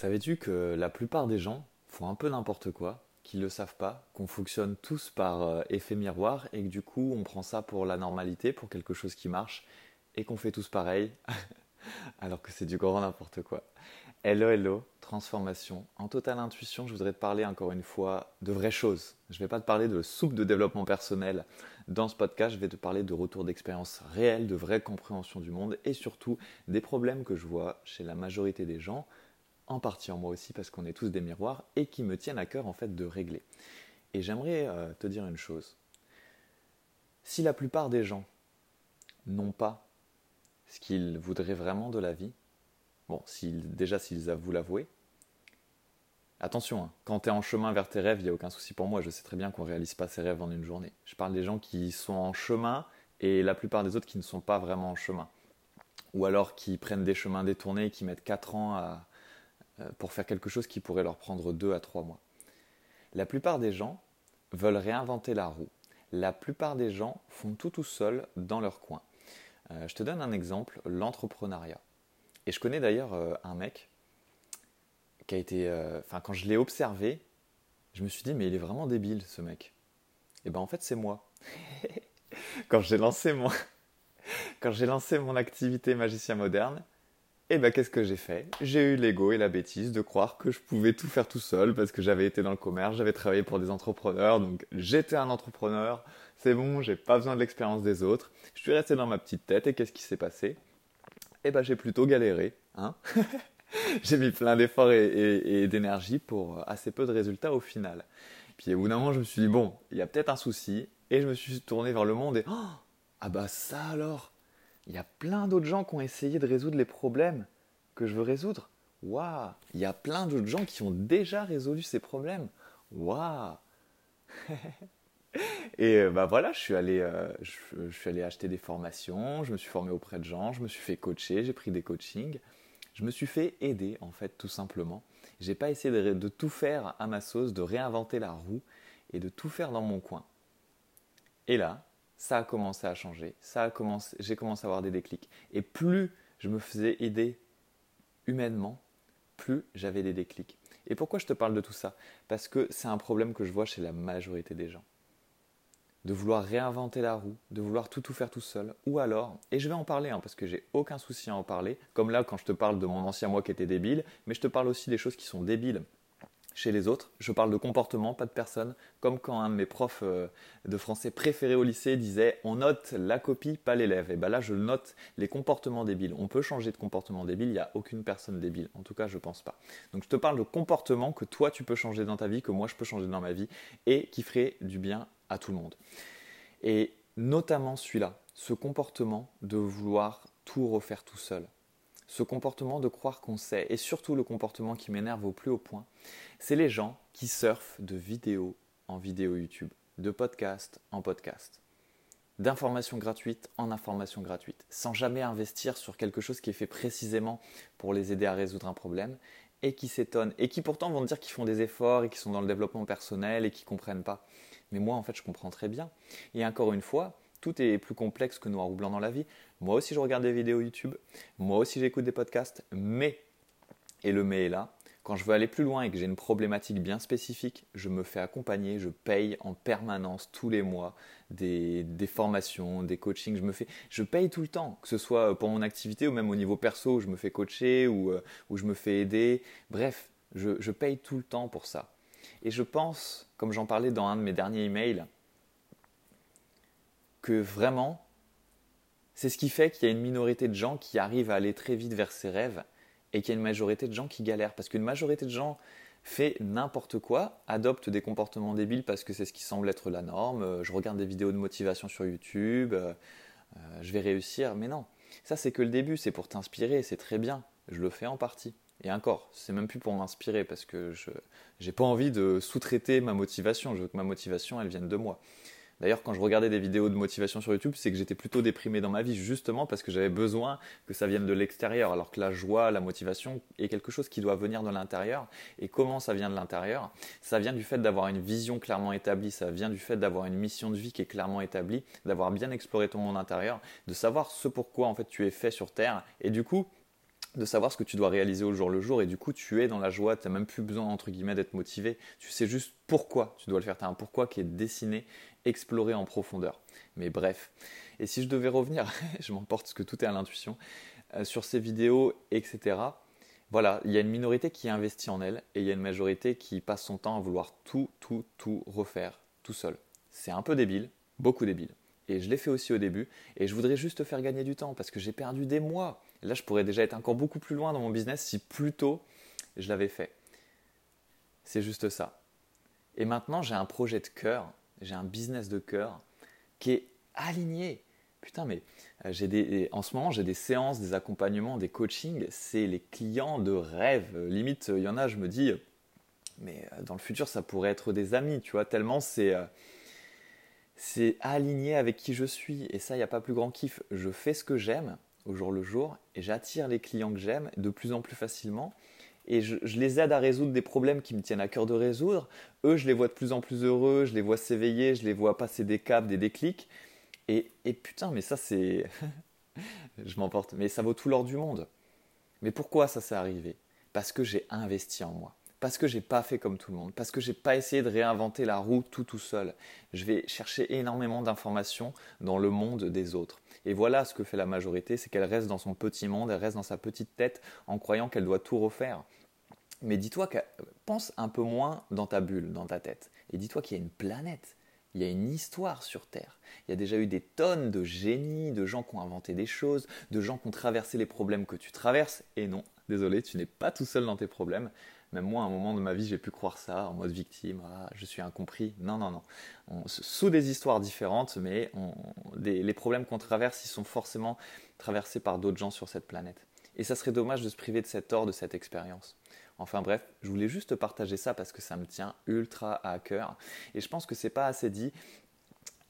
Savais-tu que la plupart des gens font un peu n'importe quoi, qu'ils ne le savent pas, qu'on fonctionne tous par euh, effet miroir et que du coup on prend ça pour la normalité, pour quelque chose qui marche et qu'on fait tous pareil alors que c'est du grand n'importe quoi. Hello, hello, transformation. En totale intuition, je voudrais te parler encore une fois de vraies choses. Je ne vais pas te parler de soupe de développement personnel. Dans ce podcast, je vais te parler de retour d'expérience réelle, de vraie compréhension du monde et surtout des problèmes que je vois chez la majorité des gens en partie en moi aussi parce qu'on est tous des miroirs et qui me tiennent à cœur en fait de régler. Et j'aimerais euh, te dire une chose. Si la plupart des gens n'ont pas ce qu'ils voudraient vraiment de la vie, bon, déjà s'ils vous l'avouer, attention, hein, quand tu es en chemin vers tes rêves, il n'y a aucun souci pour moi, je sais très bien qu'on ne réalise pas ses rêves en une journée. Je parle des gens qui sont en chemin et la plupart des autres qui ne sont pas vraiment en chemin. Ou alors qui prennent des chemins détournés qui mettent 4 ans à, pour faire quelque chose qui pourrait leur prendre deux à trois mois. La plupart des gens veulent réinventer la roue. La plupart des gens font tout tout seuls dans leur coin. Euh, je te donne un exemple, l'entrepreneuriat. Et je connais d'ailleurs euh, un mec qui a été... Enfin, quand je l'ai observé, je me suis dit, mais il est vraiment débile ce mec. Et ben en fait, c'est moi. quand j'ai lancé mon... quand j'ai lancé mon activité magicien moderne, et bien, qu'est-ce que j'ai fait? J'ai eu l'ego et la bêtise de croire que je pouvais tout faire tout seul parce que j'avais été dans le commerce, j'avais travaillé pour des entrepreneurs, donc j'étais un entrepreneur, c'est bon, j'ai pas besoin de l'expérience des autres. Je suis resté dans ma petite tête et qu'est-ce qui s'est passé? Eh ben, j'ai plutôt galéré, hein. J'ai mis plein d'efforts et, d'énergie pour assez peu de résultats au final. Puis au bout d'un moment, je me suis dit, bon, il y a peut-être un souci, et je me suis tourné vers le monde et, oh, ah bah ça alors? Il y a plein d'autres gens qui ont essayé de résoudre les problèmes que je veux résoudre. Waouh Il y a plein d'autres gens qui ont déjà résolu ces problèmes. Waouh Et bah voilà, je suis, allé, euh, je, suis allé acheter des formations, je me suis formé auprès de gens, je me suis fait coacher, j'ai pris des coachings. Je me suis fait aider, en fait, tout simplement. J'ai pas essayé de tout faire à ma sauce, de réinventer la roue et de tout faire dans mon coin. Et là, ça a commencé à changer, ça a j'ai commencé à avoir des déclics. Et plus je me faisais aider humainement, plus j'avais des déclics. Et pourquoi je te parle de tout ça? Parce que c'est un problème que je vois chez la majorité des gens. De vouloir réinventer la roue, de vouloir tout tout faire tout seul, ou alors, et je vais en parler hein, parce que j'ai aucun souci à en parler, comme là quand je te parle de mon ancien moi qui était débile, mais je te parle aussi des choses qui sont débiles chez les autres. Je parle de comportement, pas de personne. Comme quand un de mes profs euh, de français préférés au lycée disait on note la copie, pas l'élève. Et bien là, je note les comportements débiles. On peut changer de comportement débile, il n'y a aucune personne débile. En tout cas, je ne pense pas. Donc je te parle de comportement que toi tu peux changer dans ta vie, que moi je peux changer dans ma vie, et qui ferait du bien à tout le monde. Et notamment celui-là, ce comportement de vouloir tout refaire tout seul ce comportement de croire qu'on sait, et surtout le comportement qui m'énerve au plus haut point, c'est les gens qui surfent de vidéo en vidéo YouTube, de podcast en podcast, d'informations gratuites en informations gratuites, sans jamais investir sur quelque chose qui est fait précisément pour les aider à résoudre un problème, et qui s'étonnent, et qui pourtant vont dire qu'ils font des efforts, et qui sont dans le développement personnel, et qui comprennent pas. Mais moi, en fait, je comprends très bien. Et encore une fois, tout est plus complexe que noir ou blanc dans la vie. Moi aussi, je regarde des vidéos YouTube. Moi aussi, j'écoute des podcasts. Mais, et le mais est là, quand je veux aller plus loin et que j'ai une problématique bien spécifique, je me fais accompagner, je paye en permanence tous les mois des, formations, des coachings. Je me fais, je paye tout le temps, que ce soit pour mon activité ou même au niveau perso, où je me fais coacher ou euh, où je me fais aider. Bref, je, je paye tout le temps pour ça. Et je pense, comme j'en parlais dans un de mes derniers emails, que vraiment, c'est ce qui fait qu'il y a une minorité de gens qui arrivent à aller très vite vers ses rêves et qu'il y a une majorité de gens qui galèrent. Parce qu'une majorité de gens fait n'importe quoi, adopte des comportements débiles parce que c'est ce qui semble être la norme. Euh, je regarde des vidéos de motivation sur YouTube, euh, euh, je vais réussir. Mais non, ça c'est que le début, c'est pour t'inspirer, c'est très bien. Je le fais en partie. Et encore, c'est même plus pour m'inspirer parce que je n'ai pas envie de sous-traiter ma motivation. Je veux que ma motivation, elle vienne de moi. D'ailleurs, quand je regardais des vidéos de motivation sur YouTube, c'est que j'étais plutôt déprimé dans ma vie, justement parce que j'avais besoin que ça vienne de l'extérieur, alors que la joie, la motivation est quelque chose qui doit venir de l'intérieur. Et comment ça vient de l'intérieur? Ça vient du fait d'avoir une vision clairement établie, ça vient du fait d'avoir une mission de vie qui est clairement établie, d'avoir bien exploré ton monde intérieur, de savoir ce pourquoi en fait tu es fait sur Terre. Et du coup, de savoir ce que tu dois réaliser au jour le jour et du coup tu es dans la joie, tu n'as même plus besoin entre guillemets d'être motivé, tu sais juste pourquoi tu dois le faire, tu as un pourquoi qui est dessiné, exploré en profondeur. Mais bref, et si je devais revenir, je m'emporte parce que tout est à l'intuition, euh, sur ces vidéos, etc. Voilà, il y a une minorité qui investit en elle et il y a une majorité qui passe son temps à vouloir tout, tout, tout refaire tout seul. C'est un peu débile, beaucoup débile. Et je l'ai fait aussi au début et je voudrais juste te faire gagner du temps parce que j'ai perdu des mois là, je pourrais déjà être encore beaucoup plus loin dans mon business si plus tôt je l'avais fait. C'est juste ça. Et maintenant, j'ai un projet de cœur, j'ai un business de cœur qui est aligné. Putain, mais euh, des, en ce moment, j'ai des séances, des accompagnements, des coachings. C'est les clients de rêve. Limite, il y en a, je me dis, mais euh, dans le futur, ça pourrait être des amis, tu vois, tellement euh, c'est aligné avec qui je suis. Et ça, il n'y a pas plus grand kiff. Je fais ce que j'aime au jour le jour et j'attire les clients que j'aime de plus en plus facilement et je, les aide à résoudre des problèmes qui me tiennent à cœur de résoudre. Eux, je les vois de plus en plus heureux, je les vois s'éveiller, je les vois passer des caps, des déclics. Et, et putain, mais ça c'est... je m'emporte, mais ça vaut tout l'or du monde. Mais pourquoi ça s'est arrivé? Parce que j'ai investi en moi parce que j'ai pas fait comme tout le monde, parce que j'ai pas essayé de réinventer la roue tout tout seul. Je vais chercher énormément d'informations dans le monde des autres. Et voilà ce que fait la majorité, c'est qu'elle reste dans son petit monde, elle reste dans sa petite tête en croyant qu'elle doit tout refaire. Mais dis-toi pense un peu moins dans ta bulle, dans ta tête. Et dis-toi qu'il y a une planète, il y a une histoire sur Terre. Il y a déjà eu des tonnes de génies, de gens qui ont inventé des choses, de gens qui ont traversé les problèmes que tu traverses. Et non, désolé, tu n'es pas tout seul dans tes problèmes. Même moi, à un moment de ma vie, j'ai pu croire ça en mode victime. Ah, je suis incompris. Non, non, non. sous des histoires différentes, mais les problèmes qu'on traverse, ils sont forcément traversés par d'autres gens sur cette planète. Et ça serait dommage de se priver de cet or, de cette expérience. Enfin bref, je voulais juste partager ça parce que ça me tient ultra à cœur. Et je pense que c'est pas assez dit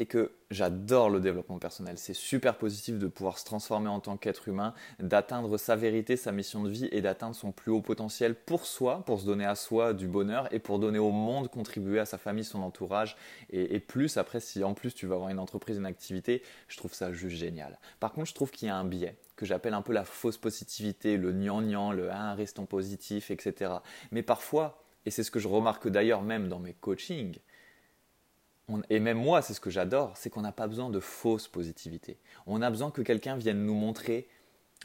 et que j'adore le développement personnel. C'est super positif de pouvoir se transformer en tant qu'être humain, d'atteindre sa vérité, sa mission de vie et d'atteindre son plus haut potentiel pour soi, pour se donner à soi du bonheur et pour donner au monde, contribuer à sa famille, son entourage et, plus. Après, si en plus tu vas avoir une entreprise, une activité, je trouve ça juste génial. Par contre, je trouve qu'il y a un biais que j'appelle un peu la fausse positivité, le gnangnan, le ah, restons positif, etc. Mais parfois, et c'est ce que je remarque d'ailleurs même dans mes coachings, et même moi, c'est ce que j'adore, c'est qu'on n'a pas besoin de fausse positivité. On a besoin que quelqu'un vienne nous montrer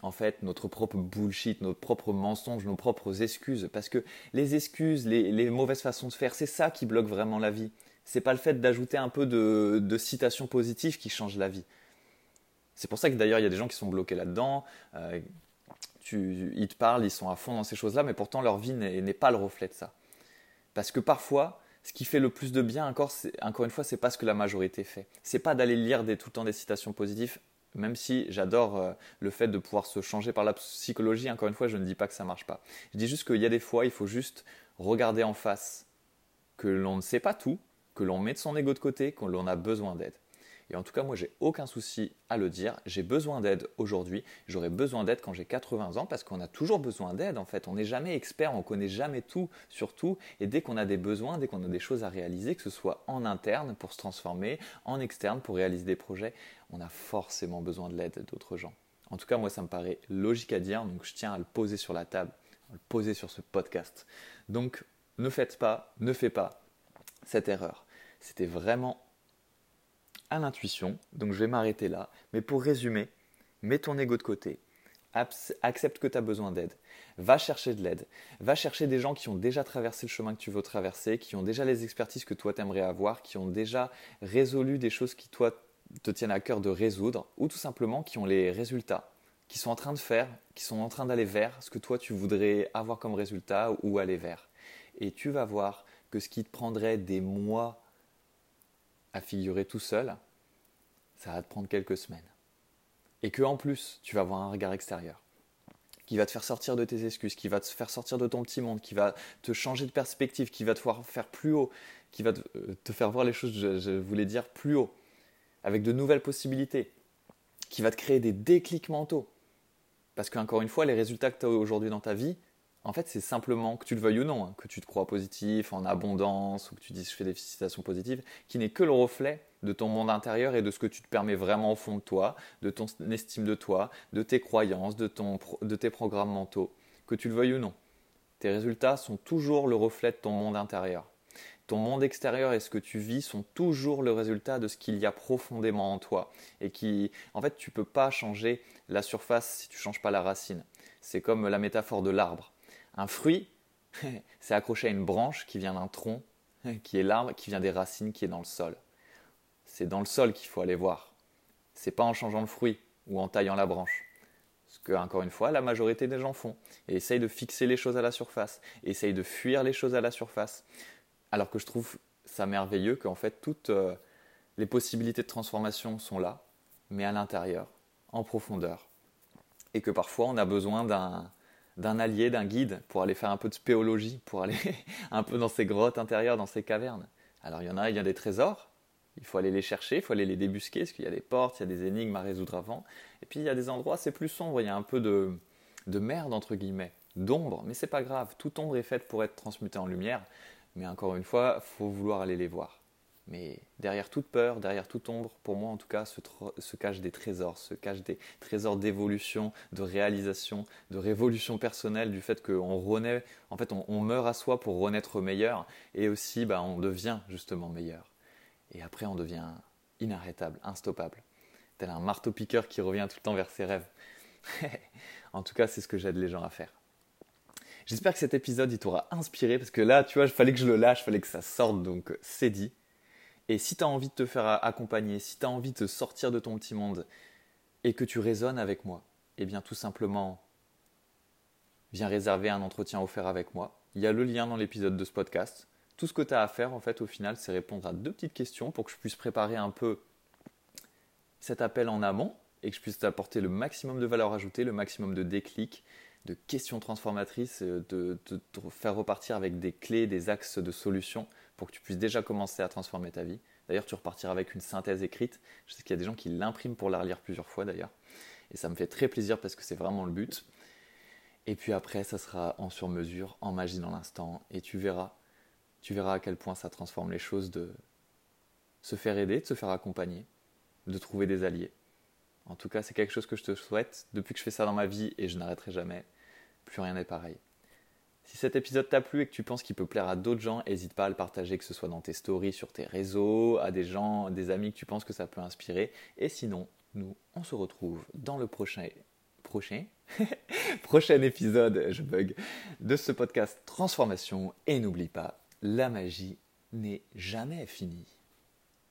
en fait notre propre bullshit, notre propre mensonge, nos propres excuses. Parce que les excuses, les, mauvaises façons de faire, c'est ça qui bloque vraiment la vie. C'est pas le fait d'ajouter un peu de, citations positives qui change la vie. C'est pour ça que d'ailleurs il y a des gens qui sont bloqués là-dedans. Euh, ils te parlent, ils sont à fond dans ces choses-là, mais pourtant leur vie n'est pas le reflet de ça. Parce que parfois, ce qui fait le plus de bien, encore, encore une fois, c'est pas ce que la majorité fait. C'est pas d'aller lire tout le temps des citations positives, même si j'adore euh, le fait de pouvoir se changer par la psychologie. Encore une fois, je ne dis pas que ça marche pas. Je dis juste qu'il y a des fois, il faut juste regarder en face que l'on ne sait pas tout, que l'on met de son ego de côté, que l'on a besoin d'aide. Et en tout cas, moi, j'ai aucun souci à le dire. J'ai besoin d'aide aujourd'hui. J'aurai besoin d'aide quand j'ai 80 ans parce qu'on a toujours besoin d'aide. En fait, on n'est jamais expert, on connaît jamais tout sur tout. Et dès qu'on a des besoins, dès qu'on a des choses à réaliser, que ce soit en interne pour se transformer, en externe pour réaliser des projets, on a forcément besoin de l'aide d'autres gens. En tout cas, moi, ça me paraît logique à dire. Donc, je tiens à le poser sur la table, à le poser sur ce podcast. Donc, ne faites pas, ne fais pas cette erreur. C'était vraiment à l'intuition, donc je vais m'arrêter là. Mais pour résumer, mets ton ego de côté, accepte que tu as besoin d'aide, va chercher de l'aide, va chercher des gens qui ont déjà traversé le chemin que tu veux traverser, qui ont déjà les expertises que toi t'aimerais avoir, qui ont déjà résolu des choses qui toi te tiennent à cœur de résoudre, ou tout simplement qui ont les résultats, qui sont en train de faire, qui sont en train d'aller vers ce que toi tu voudrais avoir comme résultat ou aller vers. Et tu vas voir que ce qui te prendrait des mois figurer tout seul, ça va te prendre quelques semaines. Et que en plus, tu vas avoir un regard extérieur qui va te faire sortir de tes excuses, qui va te faire sortir de ton petit monde, qui va te changer de perspective, qui va te faire plus haut, qui va te, euh, faire voir les choses, je, voulais dire, plus haut, avec de nouvelles possibilités, qui va te créer des déclics mentaux. Parce qu'encore une fois, les résultats que tu as aujourd'hui dans ta vie, en fait, c'est simplement, que tu le veuilles ou non, hein, que tu te crois positif, en abondance, ou que tu dises je fais des citations positives, qui n'est que le reflet de ton monde intérieur et de ce que tu te permets vraiment au fond de toi, de ton estime de toi, de tes croyances, de, ton, de tes programmes mentaux, que tu le veuilles ou non. Tes résultats sont toujours le reflet de ton monde intérieur. Ton monde extérieur et ce que tu vis sont toujours le résultat de ce qu'il y a profondément en toi. Et qui, en fait, tu ne peux pas changer la surface si tu ne changes pas la racine. C'est comme la métaphore de l'arbre. Un fruit, c'est accroché à une branche qui vient d'un tronc, qui est l'arbre, qui vient des racines, qui est dans le sol. C'est dans le sol qu'il faut aller voir. C'est pas en changeant le fruit ou en taillant la branche. Ce que, encore une fois, la majorité des gens font. Et essayent de fixer les choses à la surface. Essayent de fuir les choses à la surface. Alors que je trouve ça merveilleux qu'en fait, toutes euh, les possibilités de transformation sont là, mais à l'intérieur, en profondeur. Et que parfois, on a besoin d'un d'un allié, d'un guide pour aller faire un peu de spéologie, pour aller un peu dans ces grottes intérieures, dans ces cavernes. Alors il y en a, il y a des trésors, il faut aller les chercher, il faut aller les débusquer, parce qu'il y a des portes, il y a des énigmes à résoudre avant. Et puis il y a des endroits, c'est plus sombre, il y a un peu de, de merde, entre guillemets, d'ombre, mais c'est pas grave, toute ombre est faite pour être transmutée en lumière, mais encore une fois, faut vouloir aller les voir. Mais derrière toute peur, derrière toute ombre, pour moi en tout cas, se, cachent des trésors, se cachent des trésors d'évolution, de réalisation, de révolution personnelle, du fait qu'on renaît, en fait on, meurt à soi pour renaître meilleur, et aussi bah, on devient justement meilleur. Et après on devient inarrêtable, instoppable, tel un marteau-piqueur qui revient tout le temps vers ses rêves. en tout cas, c'est ce que j'aide les gens à faire. J'espère que cet épisode il t'aura inspiré parce que là, tu vois, il fallait que je le lâche, il fallait que ça sorte, donc c'est dit. Et si tu as envie de te faire accompagner, si tu as envie de sortir de ton petit monde et que tu résonnes avec moi, eh bien tout simplement, viens réserver un entretien offert avec moi. Il y a le lien dans l'épisode de ce podcast. Tout ce que tu as à faire, en fait, au final, c'est répondre à deux petites questions pour que je puisse préparer un peu cet appel en amont et que je puisse t'apporter le maximum de valeur ajoutée, le maximum de déclics, de questions transformatrices, de, de, te faire repartir avec des clés, des axes de solutions pour que tu puisses déjà commencer à transformer ta vie. D'ailleurs, tu repartiras avec une synthèse écrite. Je sais qu'il y a des gens qui l'impriment pour la relire plusieurs fois d'ailleurs. Et ça me fait très plaisir parce que c'est vraiment le but. Et puis après, ça sera en sur-mesure, en magie dans l'instant. Et tu verras, tu verras à quel point ça transforme les choses de se faire aider, de se faire accompagner, de trouver des alliés. En tout cas, c'est quelque chose que je te souhaite. Depuis que je fais ça dans ma vie et je n'arrêterai jamais, plus rien n'est pareil. Si cet épisode t'a plu et que tu penses qu'il peut plaire à d'autres gens, n'hésite pas à le partager, que ce soit dans tes stories, sur tes réseaux, à des gens, des amis que tu penses que ça peut inspirer. Et sinon, nous, on se retrouve dans le prochain prochain prochain épisode, je bug, de ce podcast Transformation. Et n'oublie pas, la magie n'est jamais finie.